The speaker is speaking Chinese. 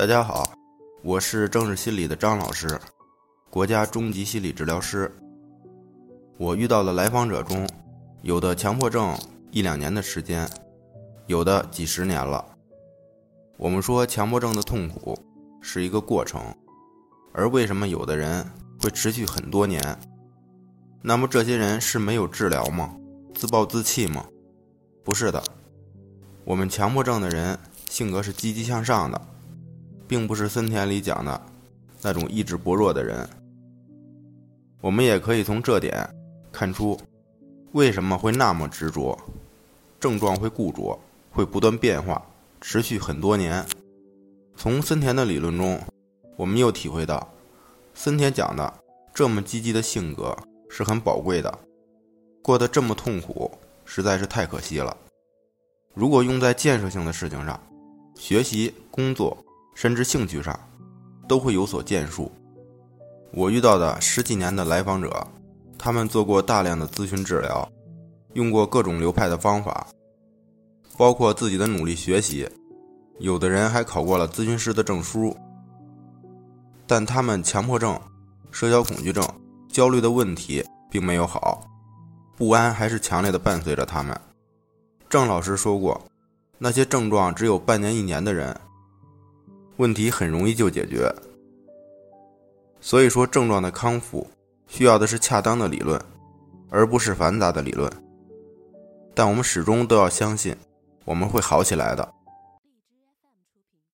大家好，我是政治心理的张老师，国家中级心理治疗师。我遇到的来访者中，有的强迫症一两年的时间，有的几十年了。我们说强迫症的痛苦是一个过程，而为什么有的人会持续很多年？那么这些人是没有治疗吗？自暴自弃吗？不是的，我们强迫症的人性格是积极向上的。并不是森田里讲的那种意志薄弱的人。我们也可以从这点看出，为什么会那么执着，症状会固着，会不断变化，持续很多年。从森田的理论中，我们又体会到，森田讲的这么积极的性格是很宝贵的，过得这么痛苦实在是太可惜了。如果用在建设性的事情上，学习、工作。甚至兴趣上，都会有所建树。我遇到的十几年的来访者，他们做过大量的咨询治疗，用过各种流派的方法，包括自己的努力学习，有的人还考过了咨询师的证书。但他们强迫症、社交恐惧症、焦虑的问题并没有好，不安还是强烈的伴随着他们。郑老师说过，那些症状只有半年、一年的人。问题很容易就解决，所以说症状的康复需要的是恰当的理论，而不是繁杂的理论。但我们始终都要相信，我们会好起来的。